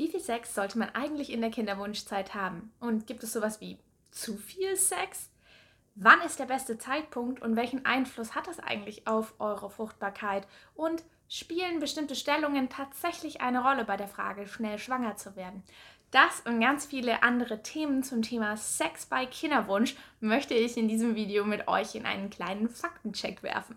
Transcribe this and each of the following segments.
Wie viel Sex sollte man eigentlich in der Kinderwunschzeit haben? Und gibt es sowas wie zu viel Sex? Wann ist der beste Zeitpunkt und welchen Einfluss hat das eigentlich auf eure Fruchtbarkeit? Und spielen bestimmte Stellungen tatsächlich eine Rolle bei der Frage, schnell schwanger zu werden? Das und ganz viele andere Themen zum Thema Sex bei Kinderwunsch möchte ich in diesem Video mit euch in einen kleinen Faktencheck werfen.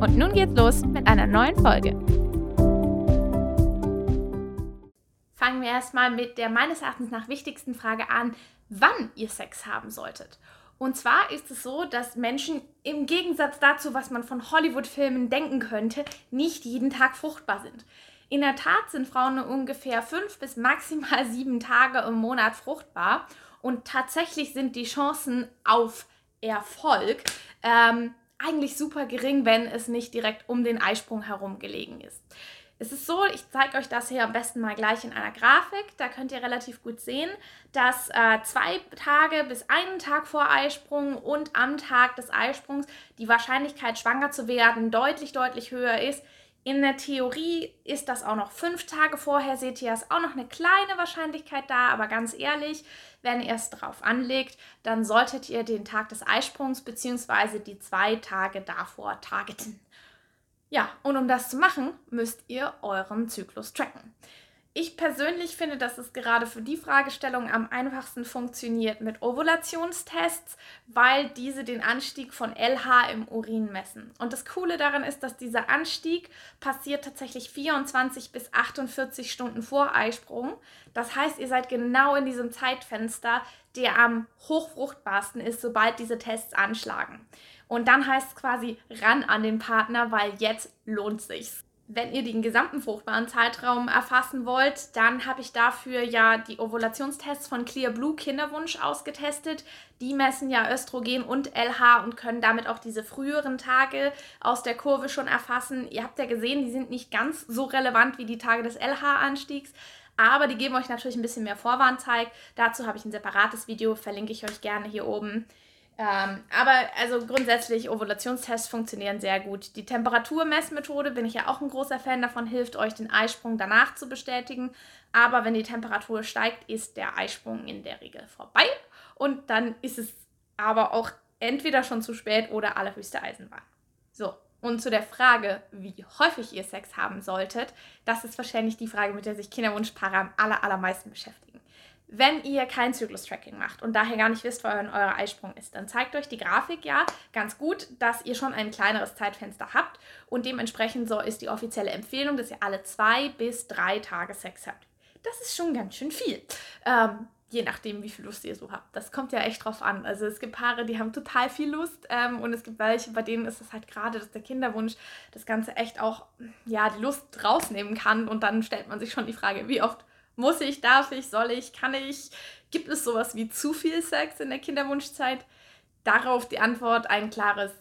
Und nun geht's los mit einer neuen Folge. fangen wir erstmal mit der meines Erachtens nach wichtigsten Frage an, wann ihr Sex haben solltet. Und zwar ist es so, dass Menschen im Gegensatz dazu, was man von Hollywood-Filmen denken könnte, nicht jeden Tag fruchtbar sind. In der Tat sind Frauen ungefähr fünf bis maximal sieben Tage im Monat fruchtbar. Und tatsächlich sind die Chancen auf Erfolg ähm, eigentlich super gering, wenn es nicht direkt um den Eisprung herum gelegen ist. Es ist so, ich zeige euch das hier am besten mal gleich in einer Grafik. Da könnt ihr relativ gut sehen, dass äh, zwei Tage bis einen Tag vor Eisprung und am Tag des Eisprungs die Wahrscheinlichkeit, schwanger zu werden, deutlich, deutlich höher ist. In der Theorie ist das auch noch fünf Tage vorher, seht ihr, ist auch noch eine kleine Wahrscheinlichkeit da, aber ganz ehrlich, wenn ihr es drauf anlegt, dann solltet ihr den Tag des Eisprungs bzw. die zwei Tage davor targeten. Ja, und um das zu machen, müsst ihr euren Zyklus tracken. Ich persönlich finde, dass es gerade für die Fragestellung am einfachsten funktioniert mit Ovulationstests, weil diese den Anstieg von LH im Urin messen. Und das Coole daran ist, dass dieser Anstieg passiert tatsächlich 24 bis 48 Stunden vor Eisprung. Das heißt, ihr seid genau in diesem Zeitfenster, der am hochfruchtbarsten ist, sobald diese Tests anschlagen. Und dann heißt es quasi ran an den Partner, weil jetzt lohnt sich's. Wenn ihr den gesamten fruchtbaren Zeitraum erfassen wollt, dann habe ich dafür ja die Ovulationstests von Clear Blue Kinderwunsch ausgetestet. Die messen ja Östrogen und LH und können damit auch diese früheren Tage aus der Kurve schon erfassen. Ihr habt ja gesehen, die sind nicht ganz so relevant wie die Tage des LH-Anstiegs. Aber die geben euch natürlich ein bisschen mehr Vorwarnzeit. Dazu habe ich ein separates Video, verlinke ich euch gerne hier oben. Ähm, aber also grundsätzlich, Ovulationstests funktionieren sehr gut. Die Temperaturmessmethode bin ich ja auch ein großer Fan davon, hilft euch den Eisprung danach zu bestätigen. Aber wenn die Temperatur steigt, ist der Eisprung in der Regel vorbei. Und dann ist es aber auch entweder schon zu spät oder allerhöchste Eisenbahn. So, und zu der Frage, wie häufig ihr Sex haben solltet, das ist wahrscheinlich die Frage, mit der sich Kinderwunschpaare am aller, allermeisten beschäftigen. Wenn ihr kein Zyklus-Tracking macht und daher gar nicht wisst, wann euer Eisprung ist, dann zeigt euch die Grafik ja ganz gut, dass ihr schon ein kleineres Zeitfenster habt und dementsprechend so ist die offizielle Empfehlung, dass ihr alle zwei bis drei Tage Sex habt. Das ist schon ganz schön viel. Ähm, je nachdem, wie viel Lust ihr so habt. Das kommt ja echt drauf an. Also es gibt Paare, die haben total viel Lust ähm, und es gibt welche, bei denen ist es halt gerade, dass der Kinderwunsch das Ganze echt auch, ja, die Lust rausnehmen kann und dann stellt man sich schon die Frage, wie oft muss ich, darf ich, soll ich, kann ich? Gibt es sowas wie zu viel Sex in der Kinderwunschzeit? Darauf die Antwort ein klares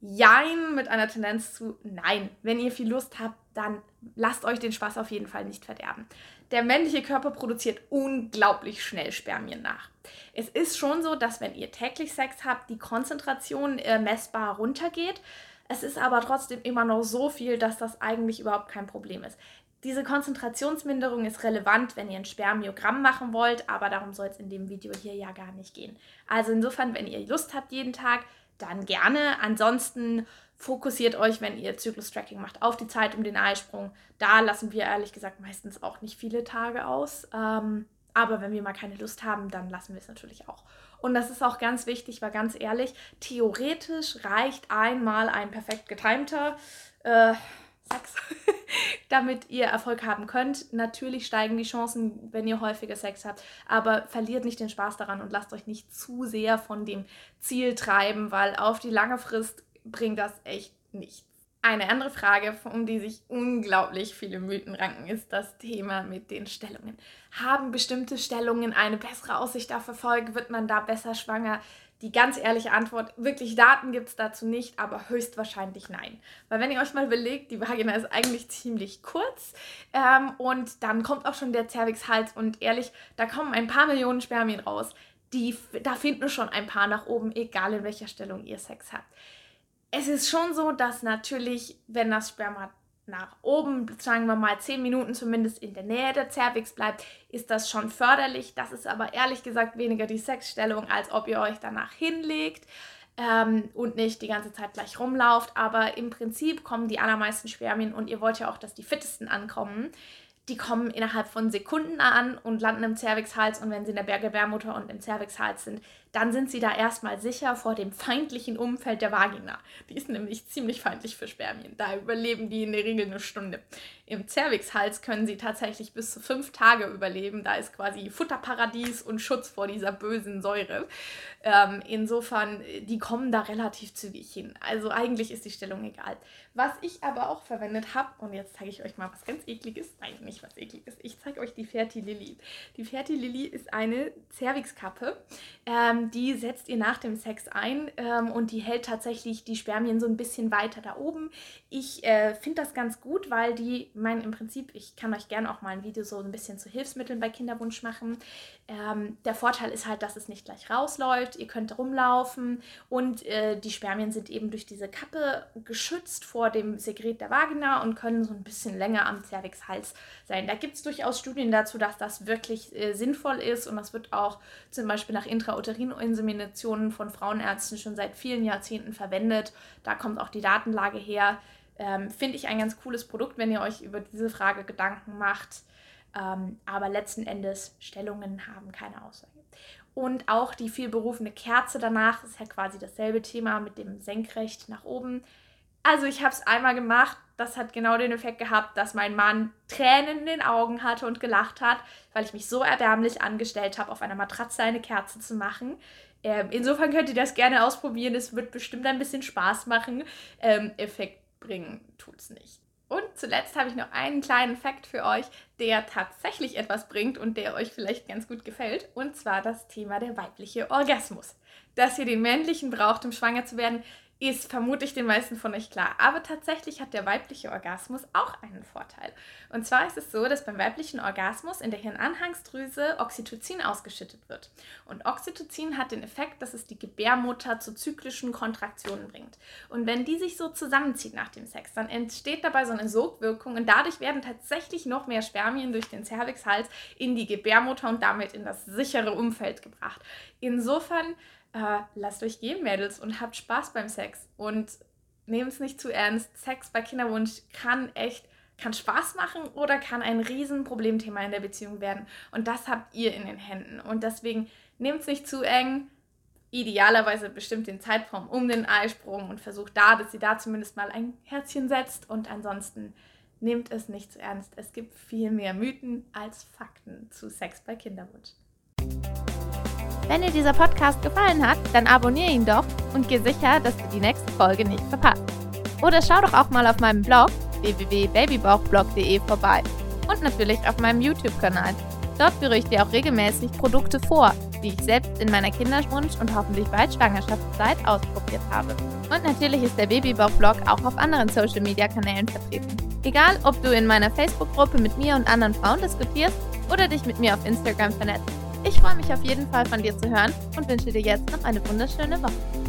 Jein mit einer Tendenz zu Nein. Wenn ihr viel Lust habt, dann lasst euch den Spaß auf jeden Fall nicht verderben. Der männliche Körper produziert unglaublich schnell Spermien nach. Es ist schon so, dass wenn ihr täglich Sex habt, die Konzentration äh, messbar runtergeht. Es ist aber trotzdem immer noch so viel, dass das eigentlich überhaupt kein Problem ist. Diese Konzentrationsminderung ist relevant, wenn ihr ein Spermiogramm machen wollt, aber darum soll es in dem Video hier ja gar nicht gehen. Also insofern, wenn ihr Lust habt jeden Tag, dann gerne. Ansonsten fokussiert euch, wenn ihr Zyklus-Tracking macht, auf die Zeit um den Eisprung. Da lassen wir ehrlich gesagt meistens auch nicht viele Tage aus. Ähm, aber wenn wir mal keine Lust haben, dann lassen wir es natürlich auch. Und das ist auch ganz wichtig, weil ganz ehrlich, theoretisch reicht einmal ein perfekt getimter äh, Sex, damit ihr Erfolg haben könnt. Natürlich steigen die Chancen, wenn ihr häufiger Sex habt, aber verliert nicht den Spaß daran und lasst euch nicht zu sehr von dem Ziel treiben, weil auf die lange Frist bringt das echt nichts. Eine andere Frage, um die sich unglaublich viele Mythen ranken, ist das Thema mit den Stellungen. Haben bestimmte Stellungen eine bessere Aussicht auf Erfolg? Wird man da besser schwanger? Die ganz ehrliche Antwort, wirklich Daten gibt es dazu nicht, aber höchstwahrscheinlich nein. Weil wenn ihr euch mal überlegt, die Vagina ist eigentlich ziemlich kurz ähm, und dann kommt auch schon der Cervixhals und ehrlich, da kommen ein paar Millionen Spermien raus. Die, da finden schon ein paar nach oben, egal in welcher Stellung ihr Sex habt es ist schon so, dass natürlich, wenn das Sperma nach oben, sagen wir mal 10 Minuten zumindest in der Nähe der Cervix bleibt, ist das schon förderlich. Das ist aber ehrlich gesagt weniger die Sexstellung, als ob ihr euch danach hinlegt ähm, und nicht die ganze Zeit gleich rumlauft. Aber im Prinzip kommen die allermeisten Spermien und ihr wollt ja auch, dass die fittesten ankommen die kommen innerhalb von Sekunden an und landen im Cervixhals und wenn sie in der Gebärmutter und im Cervixhals sind, dann sind sie da erstmal sicher vor dem feindlichen Umfeld der Vagina. Die ist nämlich ziemlich feindlich für Spermien. Da überleben die in der Regel eine Stunde. Im Cervixhals können sie tatsächlich bis zu fünf Tage überleben. Da ist quasi Futterparadies und Schutz vor dieser bösen Säure. Ähm, insofern, die kommen da relativ zügig hin. Also eigentlich ist die Stellung egal. Was ich aber auch verwendet habe, und jetzt zeige ich euch mal was ganz ekliges. Nein, nicht was ekliges. Ich zeige euch die Fertilili. Die Fertilili ist eine Cervixkappe. Ähm, die setzt ihr nach dem Sex ein ähm, und die hält tatsächlich die Spermien so ein bisschen weiter da oben. Ich äh, finde das ganz gut, weil die, mein im Prinzip, ich kann euch gerne auch mal ein Video so ein bisschen zu Hilfsmitteln bei Kinderwunsch machen. Ähm, der Vorteil ist halt, dass es nicht gleich rausläuft, ihr könnt rumlaufen und äh, die Spermien sind eben durch diese Kappe geschützt vor dem Sekret der Vagina und können so ein bisschen länger am Cervixhals sein. Da gibt es durchaus Studien dazu, dass das wirklich äh, sinnvoll ist und das wird auch zum Beispiel nach intrauterin Inseminationen von Frauenärzten schon seit vielen Jahrzehnten verwendet. Da kommt auch die Datenlage her. Ähm, Finde ich ein ganz cooles Produkt, wenn ihr euch über diese Frage Gedanken macht. Ähm, aber letzten Endes, Stellungen haben keine Aussage. Und auch die vielberufene Kerze danach ist ja quasi dasselbe Thema mit dem Senkrecht nach oben. Also ich habe es einmal gemacht. Das hat genau den Effekt gehabt, dass mein Mann Tränen in den Augen hatte und gelacht hat, weil ich mich so erbärmlich angestellt habe, auf einer Matratze eine Kerze zu machen. Ähm, insofern könnt ihr das gerne ausprobieren. Es wird bestimmt ein bisschen Spaß machen. Ähm, Effekt bringen tut es nicht. Und zuletzt habe ich noch einen kleinen Fakt für euch, der tatsächlich etwas bringt und der euch vielleicht ganz gut gefällt. Und zwar das Thema der weibliche Orgasmus. Dass ihr den männlichen braucht, um schwanger zu werden, ist vermutlich den meisten von euch klar. Aber tatsächlich hat der weibliche Orgasmus auch einen Vorteil. Und zwar ist es so, dass beim weiblichen Orgasmus in der Hirnanhangsdrüse Oxytocin ausgeschüttet wird. Und Oxytocin hat den Effekt, dass es die Gebärmutter zu zyklischen Kontraktionen bringt. Und wenn die sich so zusammenzieht nach dem Sex, dann entsteht dabei so eine Sogwirkung und dadurch werden tatsächlich noch mehr Spermien durch den Cervixhals in die Gebärmutter und damit in das sichere Umfeld gebracht. Insofern äh, lasst euch gehen, Mädels, und habt Spaß beim Sex. Und nehmt es nicht zu ernst. Sex bei Kinderwunsch kann echt, kann Spaß machen oder kann ein Riesenproblemthema in der Beziehung werden. Und das habt ihr in den Händen. Und deswegen nehmt es nicht zu eng. Idealerweise bestimmt den Zeitraum um den Eisprung und versucht da, dass sie da zumindest mal ein Herzchen setzt. Und ansonsten nehmt es nicht zu ernst. Es gibt viel mehr Mythen als Fakten zu Sex bei Kinderwunsch. Wenn dir dieser Podcast gefallen hat, dann abonniere ihn doch und geh sicher, dass du die nächste Folge nicht verpasst. Oder schau doch auch mal auf meinem Blog www.babybauchblog.de vorbei und natürlich auf meinem YouTube-Kanal. Dort führe ich dir auch regelmäßig Produkte vor, die ich selbst in meiner Kinderwunsch- und hoffentlich bald Schwangerschaftszeit ausprobiert habe. Und natürlich ist der Babybauch-Blog auch auf anderen Social-Media-Kanälen vertreten. Egal, ob du in meiner Facebook-Gruppe mit mir und anderen Frauen diskutierst oder dich mit mir auf Instagram vernetzt. Ich freue mich auf jeden Fall von dir zu hören und wünsche dir jetzt noch eine wunderschöne Woche.